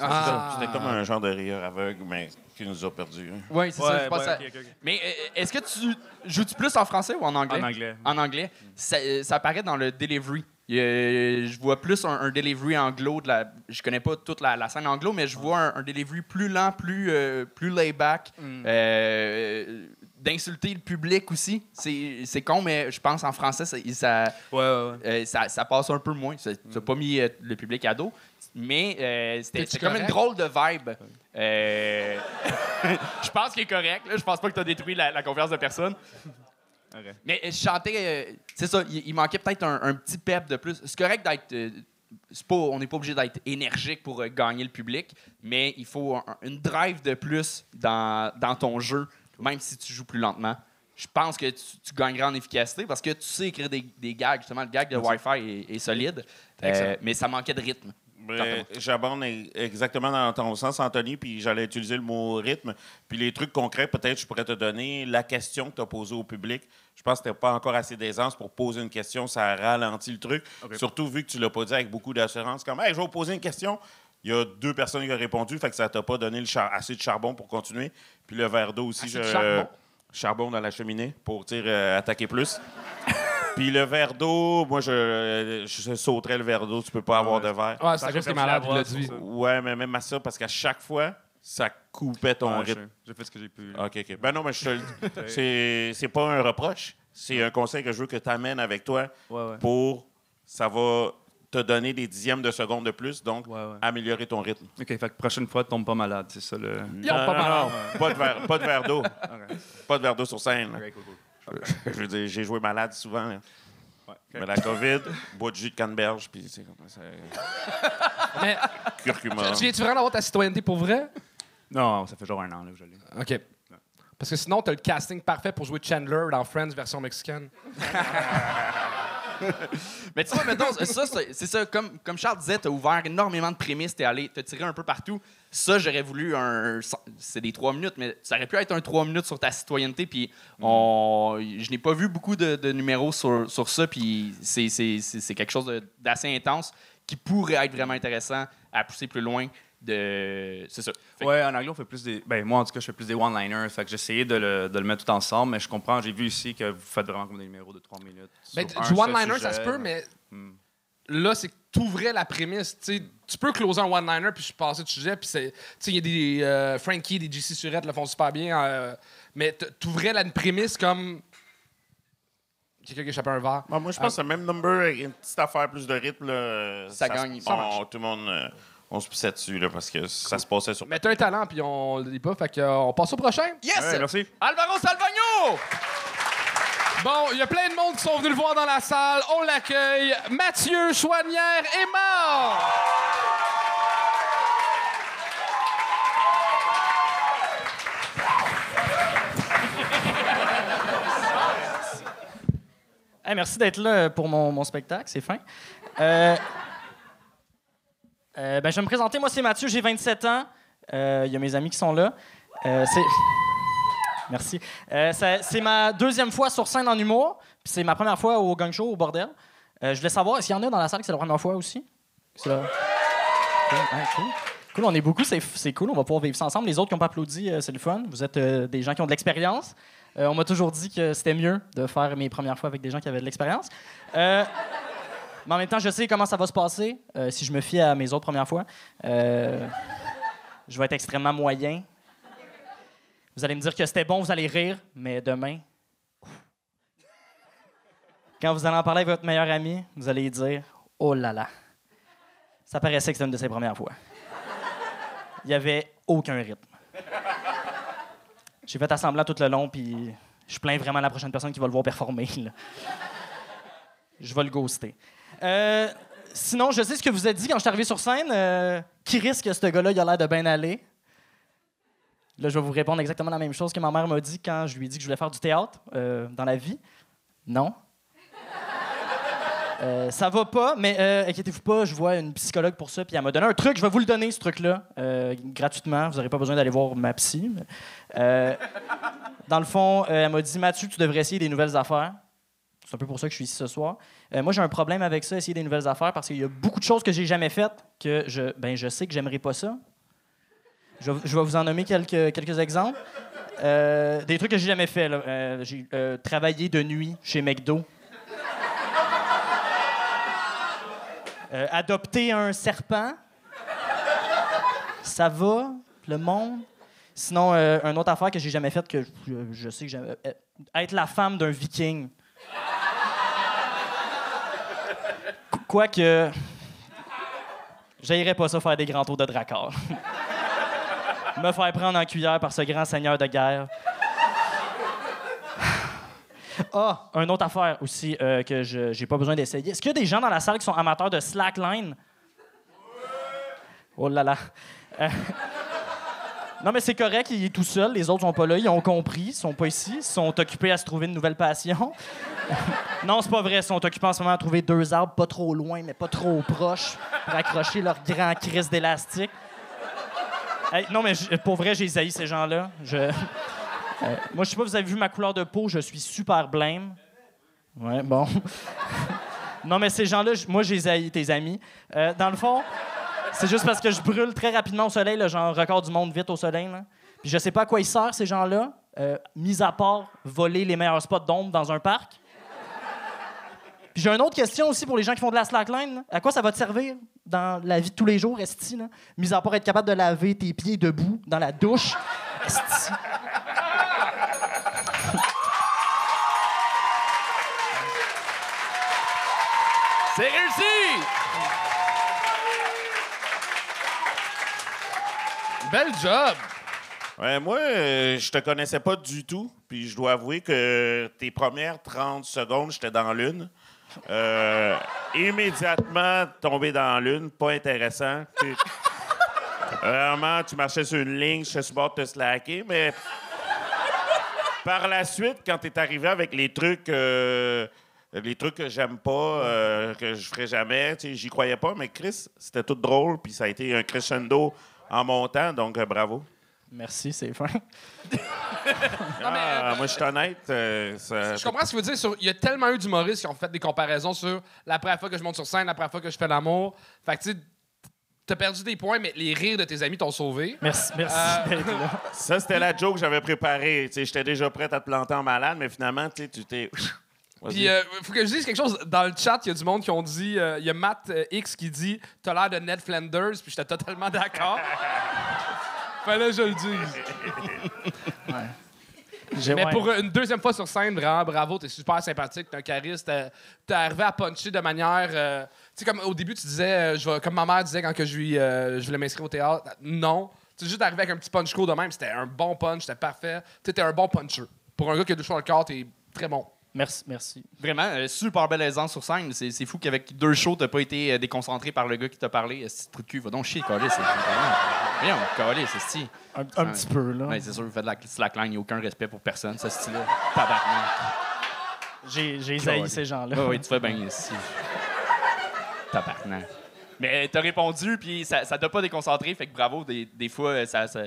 Ah. C'était comme un genre de rire aveugle, mais qui nous a perdus. hein. Oui, c'est ça. Je pense ouais, à- ok, ok, ok. Mais euh, est-ce que tu joues-tu plus en français ou en anglais? En anglais. En anglais. Ça, euh, ça apparaît dans le delivery. Euh, je vois plus un, un delivery anglo. De la, je connais pas toute la, la scène anglo, mais je vois un, un delivery plus lent, plus, euh, plus lay-back. Euh, D'insulter le public aussi. C'est c'est con, mais je pense en français, ça, ça, Ouais, ouais, ouais. euh, ça, ça passe un peu moins. Ça n'a pas mis euh, le public à dos. Mais euh, c'était comme une drôle de vibe. Euh, (laughs) je pense qu'il est correct. Là. Je pense pas que tu as détruit la, la confiance de personne. Mais euh, je chantais. euh, c'est ça, il, il manquait peut-être un, un petit pep de plus. C'est correct d'être. euh, pas, on n'est pas obligé d'être énergique pour euh, gagner le public, mais il faut un- une drive de plus dans, dans ton jeu, même si tu joues plus lentement. Je pense que tu, tu gagneras en efficacité parce que tu sais écrire des, des gags. Justement, le gag de Wi-Fi est, est solide, euh, mais ça manquait de rythme. Mais J'abonde e- exactement dans ton sens, Anthony, puis j'allais utiliser le mot rythme. Puis les trucs concrets, peut-être, je pourrais te donner la question que tu as posée au public. Je pense que tu n'as pas encore assez d'aisance pour poser une question. Ça ralentit le truc. Surtout vu que tu l'as pas dit avec beaucoup d'assurance. Comme, hey, je vais vous poser une question. Il y a deux personnes qui ont répondu, fait que ça t'a pas donné le assez de charbon pour continuer. Puis le verre d'eau aussi. Assez de charbon? charbon dans la cheminée pour euh, attaquer plus. (laughs) Puis le verre d'eau, moi, je, je sauterais le verre d'eau. Tu peux pas avoir de verre. Ouais, c'est à cause que t'es malade, il l'a c'est dit. Ouais, mais même à ça, parce qu'à chaque fois, ça coupait ton Ouais, rythme. j'ai- J'ai fait ce que j'ai pu. OK, OK. Ben non, mais je te le dis. (laughs) C'est- C'est pas un reproche. C'est un conseil que je veux que tu amènes avec toi Ouais, ouais. pour. Ça va te donner des dixièmes de seconde de plus, donc Ouais, ouais. améliorer ton rythme. OK, fait que prochaine fois, tombe pas malade, c'est ça le. Non, pas non, mal. non, pas de verre, pas de verre d'eau. (laughs) Pas de verre d'eau sur scène. Ok, cool, cool. (laughs) Je veux dire, j'ai joué malade souvent. là. Ouais, ok. Mais la COVID, bois de jus de canneberge, puis c'est comme ça. (laughs) Mais Curcuma. tu viens-tu vraiment d'avoir ta citoyenneté pour vrai? Non, ça fait genre un an là, que je l'ai. OK. Parce que sinon, t'as le casting parfait pour jouer Chandler dans Friends version mexicaine. (laughs) (laughs) Mais tu vois, mettons, ça, c'est ça, comme, comme Charles disait, t'as ouvert énormément de prémices, t'es allé, t'as tiré un peu partout. Ça, j'aurais voulu un. C'est des trois minutes, mais ça aurait pu être un trois minutes sur ta citoyenneté, puis on, je n'ai pas vu beaucoup de, de numéros sur, sur ça, puis c'est- quelque chose d'assez intense qui pourrait être vraiment intéressant à pousser plus loin. De... C'est ça. Fait Ouais, en anglais, on fait plus des. Ben, moi, en tout cas, je fais plus des one-liners. Fait que j'ai essayé de le, de le mettre tout ensemble, mais je comprends. J'ai vu ici que vous faites vraiment comme des numéros de 3 minutes. Ben, du one-liner, ça se peut, mais Hmm. là, c'est que t'ouvrais la prémisse. tu sais. tu peux closer un one-liner puis passer de sujet. Puis c'est, tu sais, il y a des euh, Frankie, des JC Surette le font super bien. euh, mais t- t'ouvrais la prémisse comme quelqu'un qui échappait un verre. Moi, je pense que le même number, avec une petite affaire plus de rythme, là, Ça gagne. on- tout le monde, euh, on se pissait dessus, là, parce que ça se passait sur. Mais t'as un talent, puis on le dit pas, fait que, euh, on passe au prochain. Yes! Ouais, merci. Alvaro Salvagno! Bon, il y a plein de monde qui sont venus le voir dans la salle. On l'accueille. Mathieu Chouanière est mort! Hey, merci d'être là pour mon, mon spectacle, c'est fin. Euh, euh, ben, je vais me présenter, moi c'est Mathieu, j'ai 27 ans. Euh, Il y a mes amis qui sont là. Euh. (laughs) Merci. Euh, c'est ma deuxième fois sur scène en humour, puis c'est ma première fois au gang show au bordel. Euh, je voulais savoir, qu'il y en a dans la salle que c'est la première fois aussi? Cool, cool. On est beaucoup, c'est, cool, on va pouvoir vivre ça ensemble. Les autres qui n'ont pas applaudi, euh, c'est le fun. Vous êtes euh, des gens qui ont de l'expérience. Euh, on m'a toujours dit que c'était mieux de faire mes premières fois avec des gens qui avaient de l'expérience. Mais en même temps, je sais comment ça va se passer euh, si je me fie à mes autres premières fois. Euh, je vais être extrêmement moyen. Vous allez me dire que c'était bon, vous allez rire, mais demain, quand vous allez en parler avec votre meilleur ami, vous allez dire Oh là là, ça paraissait que c'était une de ses premières fois. Il n'y avait aucun rythme. J'ai fait assemblant tout le long, puis je plains vraiment la prochaine personne qui va le voir performer. Je vais le ghoster. Euh, sinon, je sais ce que vous avez dit quand je suis arrivé sur scène. Euh, qui risque que ce gars-là, il a l'air de bien aller? Là, je vais vous répondre exactement la même chose que ma mère m'a dit quand je lui ai dit que je voulais faire du théâtre euh, dans la vie. Non. Euh, ça va pas, mais inquiétez-vous pas, je vois une psychologue pour ça, puis elle m'a donné un truc, je vais vous le donner, ce truc-là, gratuitement. Vous n'aurez pas besoin d'aller voir ma psy. dans le fond, elle m'a dit Mathieu, tu devrais essayer des nouvelles affaires. C'est un peu pour ça que je suis ici ce soir. Euh, moi, j'ai un problème avec ça, essayer des nouvelles affaires, parce qu'il y a beaucoup de choses que j'ai jamais faites que je, ben, je sais que j'aimerais pas ça. Je, vais- vous en nommer quelques, quelques exemples. Euh, des trucs que j'ai jamais fait. Euh, j'ai travaillé de nuit chez McDo. Adopter un serpent. Ça va, le monde. Sinon, une autre affaire que j'ai jamais faite, que je, sais que euh, être la femme d'un viking. Quoique. J'aillerais pas ça faire des grands tours de dracard. (laughs) Me faire prendre en cuillère par ce grand seigneur de guerre. Ah, une autre affaire aussi euh, que je j'ai pas besoin d'essayer. Est-ce qu'il y a des gens dans la salle qui sont amateurs de slackline? Oh là là. Euh, non, mais c'est correct, il est tout seul. Les autres sont pas là, ils ont compris, ils sont pas ici, ils sont occupés à se trouver une nouvelle passion. (laughs) non, c'est pas vrai, ils sont occupés en ce moment à trouver deux arbres pas trop loin, mais pas trop proches pour accrocher leur grand crise d'élastique. Non, mais pour vrai, j'ai haï ces gens-là. Euh, moi, je sais pas, vous avez vu ma couleur de peau, je suis super blême. Ouais, bon. (laughs) non, mais ces gens-là, moi, j'ai haï tes amis. Euh, dans le fond, c'est juste parce que je brûle très rapidement au soleil, là, genre record du monde vite au soleil. Là. Puis je sais pas à quoi ils servent, ces gens-là, euh, mis à part voler les meilleurs spots d'ombre dans un parc. Puis j'ai une autre question aussi pour les gens qui font de la slackline. À quoi ça va te servir dans la vie de tous les jours, Esti? Là? Mis à part être capable de laver tes pieds debout dans la douche. Esti. C'est réussi! Bel job! Ouais, moi, euh, je te connaissais pas du tout. Puis je dois avouer que tes premières 30 secondes, j'étais dans l'une. Euh, immédiatement tombé dans l'une, pas intéressant. Vraiment, tu marchais sur une ligne, je suis sur bord de te slacker, mais par la suite, quand tu es arrivé avec les trucs, euh, les trucs que j'aime pas, que je ferais jamais, j'y croyais pas, mais Chris, c'était tout drôle, puis ça a été un crescendo en montant, donc euh, bravo. Merci, c'est fin. (laughs) Ah, moi, je suis honnête. euh, ça- Je comprends ce que dire. sur- Il y a tellement eu d'humoristes qui ont fait des comparaisons sur la première fois que je monte sur scène, la première fois que je fais l'amour. Fait que, tu sais, t'as perdu des points, mais les rires de tes amis t'ont sauvé. Merci, merci Euh, (laughs) d'être là. Ça, c'était la joke que j'avais préparée. Tu sais, J'étais déjà prêt à te planter en malade, mais finalement, tu sais, tu t'es. Puis, euh, faut que je dise quelque chose. Dans le chat, il y a du monde qui ont dit. euh, Il y a Matt euh, X qui dit T'as l'air de Ned Flanders, puis j'étais totalement d'accord. (laughs) Fallait que je le dise. J'ai- Mais ouais. pour une deuxième fois sur scène, vraiment bravo, t'es super sympathique, t'es un charisme, t'es- t'es arrivé à puncher de manière. euh, tu sais, comme au début, tu disais, euh, je comme ma mère disait quand que je, lui, je voulais m'inscrire au théâtre, non. Tu es juste arrivé avec un petit punch court de même, c'était un bon punch, c'était parfait. Tu étais un bon puncher. Pour un gars qui a deux choix le corps, t'es très bon. Merci, merci. Vraiment, euh, super belle aisance sur scène. C'est c'est fou qu'avec deux shows, t'as pas été euh, déconcentré par le gars qui t'a parlé. Euh, C'est trou de cul, va donc chier, Calis. Voyons, Calis, c'est style. Un, un petit peu, là. Ouais, c'est sûr, vous faites de la slackline, il n'y a aucun respect pour personne, ce style-là. Tabarnak. J'ai j'ai haï ces gens-là. Oui, tu fais bien ici. Tabarnak. Mais t'as répondu, puis ça ça t'a pas déconcentré, fait que bravo. Des, des fois, ça, ça,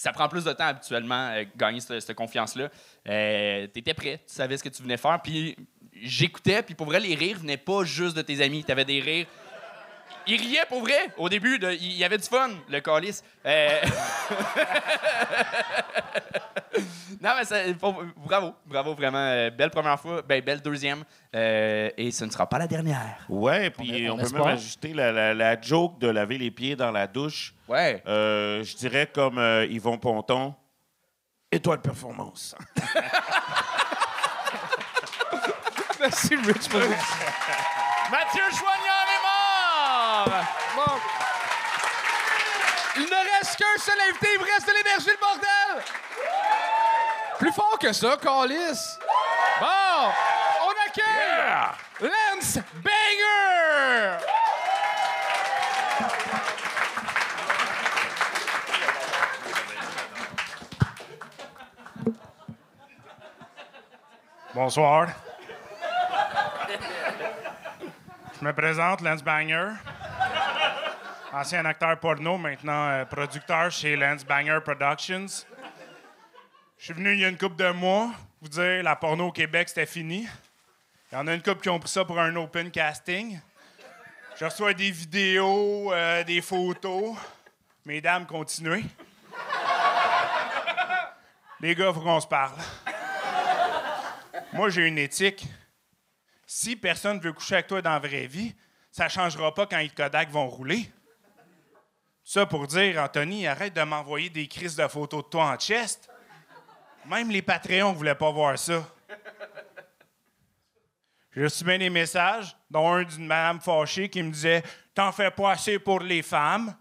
ça prend plus de temps habituellement, euh, gagner cette, confiance-là. Euh, T'étais prêt, tu savais ce que tu venais faire, puis j'écoutais, puis pour vrai, les rires venaient pas juste de tes amis. T'avais des rires. Il riait pour vrai. Au début, de- il y avait du fun, le calice. Euh, (laughs) non, mais ça- bravo, bravo, vraiment. euh, belle première fois, ben, belle deuxième. euh, et ce ne sera pas la dernière. Ouais, puis On- peut même ajouter la, la- la joke de laver les pieds dans la douche. Ouais. Je dirais comme Yvon Ponton. Étoile performance. (laughs) Merci, Rich. (laughs) Mathieu Choignard est mort! Bon. Reste qu'un seul invité, il me reste de l'énergie, le bordel! Plus fort que ça, Calis! Bon! On accueille Lance Banger! Bonsoir. Je me présente, Lance Banger. Ancien acteur porno, maintenant euh, producteur chez Lance Banger Productions. Je suis venu il y a une couple de mois vous dire la porno au Québec, c'était fini. Il y en a une couple qui ont pris ça pour un open casting. Je reçois des vidéos, euh, des photos. Mesdames, continuez. Les gars, faut qu'on se parle. Moi, j'ai une éthique. Si personne veut coucher avec toi dans la vraie vie, ça changera pas quand les Kodak vont rouler. Ça pour dire, Anthony, arrête de m'envoyer des crises de photos de toi en chest. Même les Patreons voulaient pas voir ça. J'ai reçu des messages, dont un d'une madame fâchée qui me disait T'en fais pas assez pour les femmes.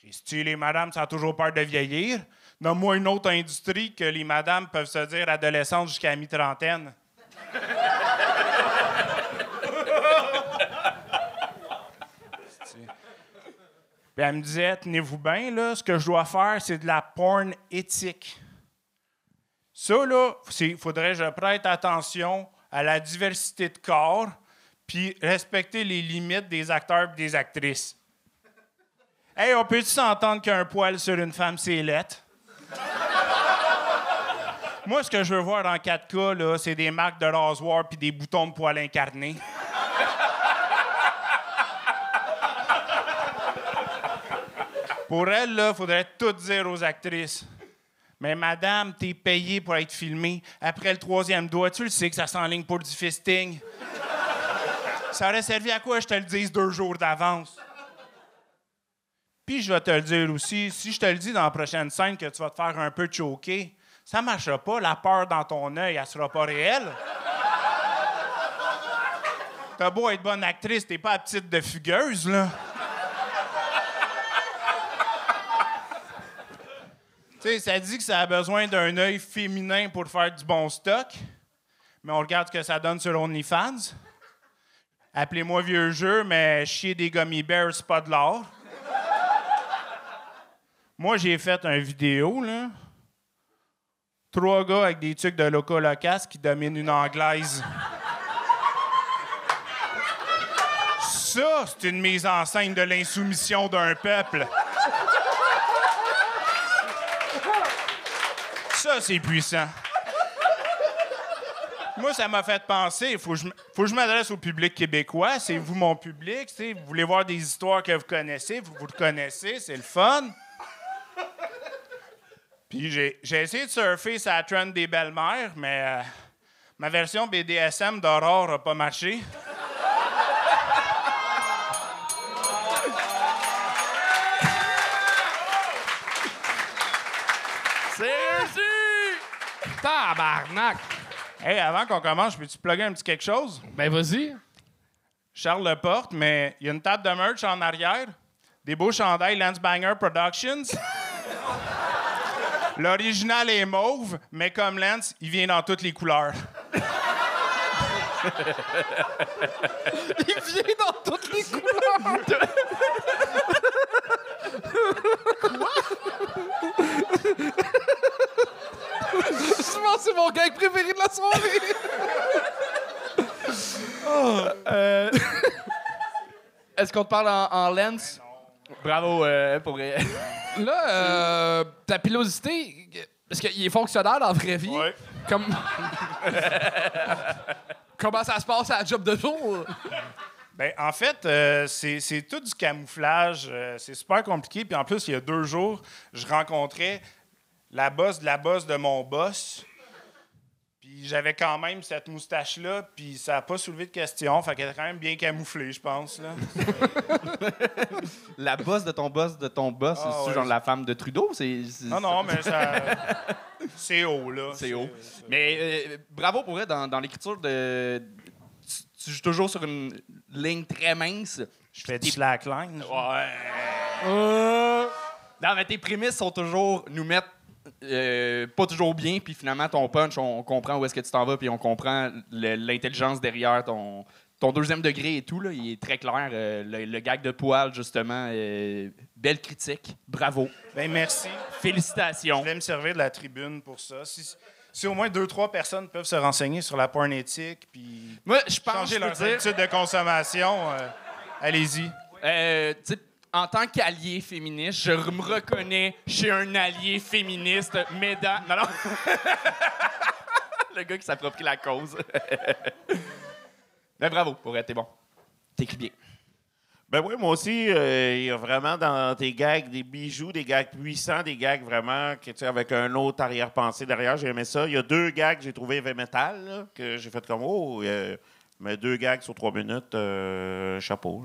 Christy, les madames, ça a toujours peur de vieillir. Donne-moi une autre industrie que les madames peuvent se dire adolescentes jusqu'à mi-trentaine. Puis elle me disait, tenez-vous bien, là, ce que je dois faire, c'est de la porn éthique. Ça, là, il faudrait que je prête attention à la diversité de corps, puis respecter les limites des acteurs et des actrices. Hey, on peut-tu s'entendre qu'un poil sur une femme, c'est lettre? Moi, ce que je veux voir dans 4K, là, c'est des marques de rasoir puis des boutons de poils incarnés. Pour elle, là, faudrait tout dire aux actrices. Mais madame, t'es payée pour être filmée. Après le troisième doigt, tu le sais que ça s'enligne pour du fisting. Ça aurait servi à quoi je te le dise deux jours d'avance? Puis je vais te le dire aussi, si je te le dis dans la prochaine scène que tu vas te faire un peu choquer, ça marchera pas. La peur dans ton œil, elle sera pas réelle. T'as beau être bonne actrice, t'es pas petite de fugueuse, là. Tu ça dit que ça a besoin d'un œil féminin pour faire du bon stock. Mais on regarde ce que ça donne sur OnlyFans. Appelez-moi vieux jeu, mais chier des gummy bears, c'est pas de l'art. Moi, j'ai fait une vidéo, là. Trois gars avec des trucs de loco locasse qui dominent une anglaise. Ça, c'est une mise en scène de l'insoumission d'un peuple. Ça, c'est puissant. Moi, ça m'a fait penser, il faut que je m'adresse au public québécois. C'est vous, mon public. Vous voulez voir des histoires que vous connaissez, vous vous reconnaissez, c'est le fun. Puis j'ai j'ai essayé de surfer sur la trend des belles-mères, mais euh, ma version BDSM d'Aurore n'a pas marché. Tabarnak! Hey, avant qu'on commence, je peux-tu plugger un petit quelque chose? Ben, vas-y. Charles Leporte, mais il y a une table de merch en arrière. Des beaux chandails Lance Banger Productions. (laughs) L'original est mauve, mais comme Lance, il vient dans toutes les couleurs. (laughs) Il vient dans toutes les couleurs! Quoi? (laughs) C'est mon gag préféré de la soirée! (laughs) Euh, (laughs) Est-ce qu'on te parle en, en lens? Bravo euh, pour vrai. (laughs) Là, euh, ta pilosité, est-ce qu'il est fonctionnaire dans la vraie vie? Ouais. Comme... Comment ça se passe à la job de jour? Ben, en fait, euh, c'est c'est tout du camouflage. euh, c'est super compliqué. Puis en plus, il y a deux jours, je rencontrais la boss de la boss de mon boss. Puis j'avais quand même cette moustache-là, puis ça n'a pas soulevé de questions. Fait qu'elle était quand même bien camouflée, je pense. Là. La boss de ton boss de ton boss, Ah, c'est ouais. genre la femme de Trudeau? C'est, Non, non, mais ça. C'est haut, là. (laughs) C'est haut. Mais euh, bravo pour vrai dans, dans l'écriture de. Tu, tu joues toujours sur une ligne très mince. Je fais du slackline. Ouais. Euh, Non, mais tes prémices sont toujours nous mettre euh, pas toujours bien, puis finalement, ton punch, on comprend où est-ce que tu t'en vas, puis on comprend l'intelligence derrière ton, ton deuxième degré et tout. Là, il est très clair. euh, le, le gag de poil, justement, euh, belle critique. Bravo. Ben, merci. Félicitations. Je vais me servir de la tribune pour ça. Si, si au moins deux, trois personnes peuvent se renseigner sur la porn éthique, puis Moi, je pense changer leurs dire, de consommation, euh, allez-y. tu en tant qu'allié féministe, je me reconnais chez un allié féministe, mesdames. Non, non. (laughs) Le gars qui s'approprie la cause. (laughs) Mais bravo, pour être, t'es bon. T'écris bien. Ben oui, moi aussi, euh, il y a vraiment dans tes gags des bijoux, des gags puissants, des gags vraiment que, tu sais, avec un autre arrière-pensée derrière. J'ai aimé ça. Il y a deux gags que j'ai trouvé heavy metal, que j'ai fait comme oh, mais deux gags sur trois minutes, euh, chapeau.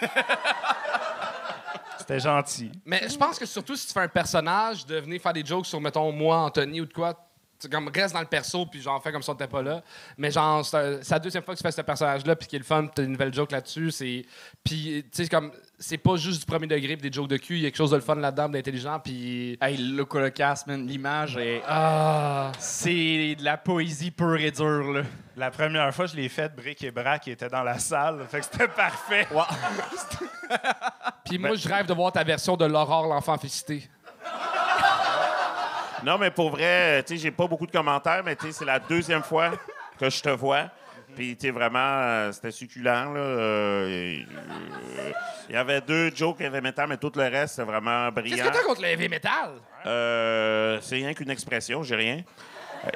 (laughs) C'était gentil. Mais je pense que surtout si tu fais un personnage, de venir faire des jokes sur, mettons, moi, Anthony ou de quoi, tu comme reste dans le perso, puis genre fais comme si on n'était pas là. Mais genre, c'est la deuxième fois que tu fais ce personnage-là, puis qui est le fun, puis t'as une nouvelle joke là-dessus. C'est... Puis, tu sais, comme, c'est pas juste du premier degré, puis des jokes de cul, il y a quelque chose de le fun là-dedans, d'intelligent, puis. Hey, le colocast, man, l'image est. Ah! C'est de la poésie pure et dure, là. La première fois, je l'ai faite, Brick et Brac qui était dans la salle. Fait que c'était parfait. (laughs) Puis moi, je rêve de voir ta version de l'Aurore, l'enfant félicité. Non, mais pour vrai, tu sais, j'ai pas beaucoup de commentaires, mais tu sais, c'est la deuxième fois que je te vois. Puis, tu vraiment, euh, c'était succulent, là. Euh, euh, Il y avait deux jokes heavy metal, mais tout le reste, c'est vraiment brillant. Qu'est-ce que t'as contre le heavy metal? Euh, c'est rien qu'une expression, j'ai rien.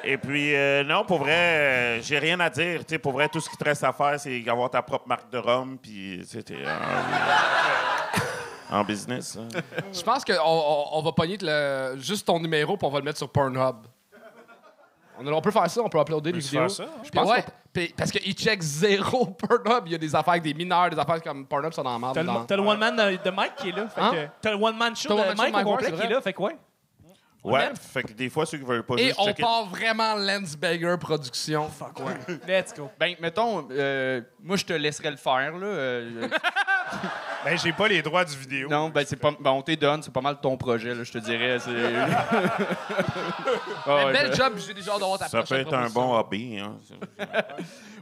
Et puis, euh, non, pour vrai, euh, j'ai rien à dire. Tu sais, pour vrai, tout ce qui te reste à faire, c'est avoir ta propre marque de rhum, puis c'était en, business. hein. (laughs) Je pense qu'on on, on va pogner le- juste ton numéro, puis on va le mettre sur Pornhub. On, on peut faire ça, on peut uploader des vidéos. faire ça? Je pense ouais, puis- parce qu'il check zéro (laughs) Pornhub. Il y a des affaires avec des mineurs, des affaires comme Pornhub sont dans la merde. T'as le, dans- t'as le one-man de, de Mike qui est là. Fait Hein? que- T'as le one-man show T'as le de one-man show Mike de Mike au complet c'est qui est vrai. là. Fait que ouais. Ouais, fait que des fois, ceux qui veulent pas Et juste on checker... part vraiment Lensbagger Production. Fuck ouais. (laughs) Let's go. Ben, mettons, euh, moi, je te laisserais le faire, là. euh, Ben, j'ai pas les droits du vidéo. non, ben, c'est pas. Ben, on t'est donne, c'est pas mal ton projet, là, je te dirais. C'est. (laughs) Ah, Mais ouais, bel ben- job, j'ai déjà hâte d'avoir ta Ça peut être un bon hobby. Hein. (laughs)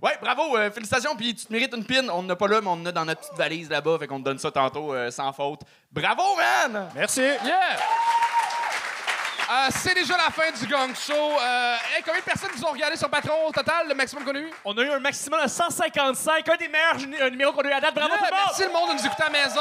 Ouais, bravo, euh, félicitations, puis tu te mérites une pin. On n'en a pas là, mais on en a dans notre petite valise là-bas, fait qu'on te donne ça tantôt euh, sans faute. Bravo, man! Merci. Yeah! Euh, c'est déjà la fin du Gang Show. Euh, hey, combien de personnes nous ont regardé sur Patreon au total, le maximum qu'on a eu? On a eu un maximum de 155, un des meilleurs euh, numéros qu'on a eu à date. Bravo Yeah, tout le monde! merci le monde de nous écouter à la maison.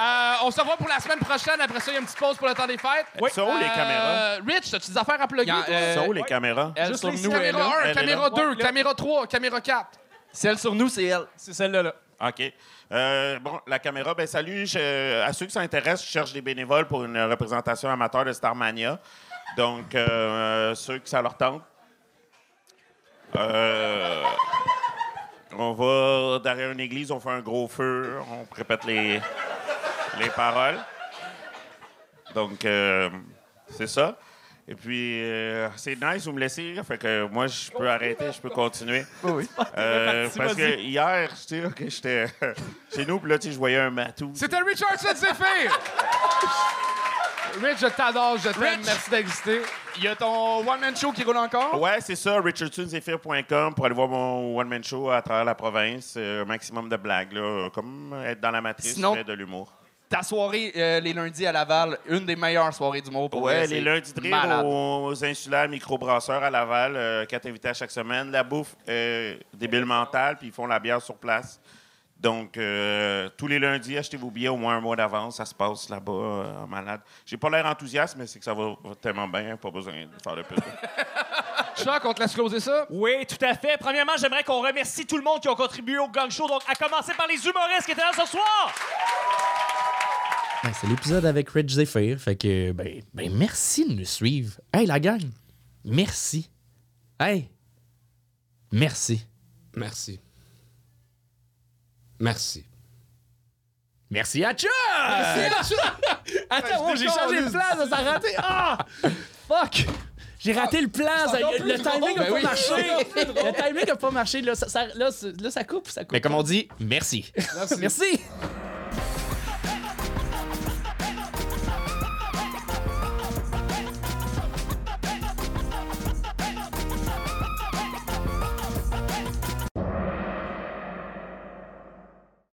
Euh, on se revoit pour la semaine prochaine. Après ça, il y a une petite pause pour le temps des fêtes. Oui. Ça où, les Euh, caméras? Rich, as-tu des affaires à plugger? Euh, Ça où, les caméras? Elle Juste sur les nous, caméra là. 1, Elle est caméra là. 2, Ouais, là. caméra 3, caméra 4. Celle sur nous, c'est elle. C'est celle-là. Là. OK. Euh, bon, la caméra, ben salut. à ceux qui s'intéressent, je cherche des bénévoles pour une représentation amateur de Starmania. Donc, euh, ceux qui ça leur tente. Euh, on va derrière une église, on fait un gros feu, on répète les, les paroles. Donc, euh, c'est ça. Et puis, euh, c'est nice, vous me laissez. Fait que moi, je peux arrêter, je peux continuer. (laughs) Oui. Euh, (laughs) parce que hier, tu sais, ok, j'étais chez nous, puis là, tu sais, je voyais un matou. C'était Richardson Zephyr! Rich, je t'adore, je t'aime. Rich! Merci d'exister. Il y a ton one-man show qui roule encore? Ouais, c'est ça, richardsonzephyr.com pour aller voir mon one-man show à travers la province. Euh, un maximum de blagues, là, comme être dans la matrice, Sinon- mais de l'humour. Ta soirée euh, les lundis à Laval, une des meilleures soirées du monde. pour Ouais, vrai, les c'est lundis de rire malade. aux insulaires microbrasseurs à Laval, euh, quatre invités à chaque semaine. La bouffe, euh, débile mental, puis ils font la bière sur place. Donc, euh, tous les lundis, achetez vos billets au moins un mois d'avance. Ça se passe là-bas, euh, en malade. J'ai pas l'air enthousiaste, mais c'est que ça va, va tellement bien, pas besoin de faire de pub. (laughs) Chuck, on te laisse closer ça? Oui, tout à fait. Premièrement, j'aimerais qu'on remercie tout le monde qui a contribué au gang show, donc à commencer par les humoristes qui étaient là ce soir. Ben, c'est l'épisode avec Rich Zephyr. Fait que, ben, ben, merci de nous suivre. Hey, la gang, merci. Hey, merci. Merci. Merci. Merci à Chuck! (laughs) Attends, oh, j'ai changé de plan, ça s'est raté. Ah! Fuck! J'ai raté le plan, ça- le timing n'a Ben pas oui. marché. Le timing n'a pas marché. Là, ça, ça- là, c'est- là, ça coupe, ça coupe. Mais comme on dit, merci. merci. (laughs)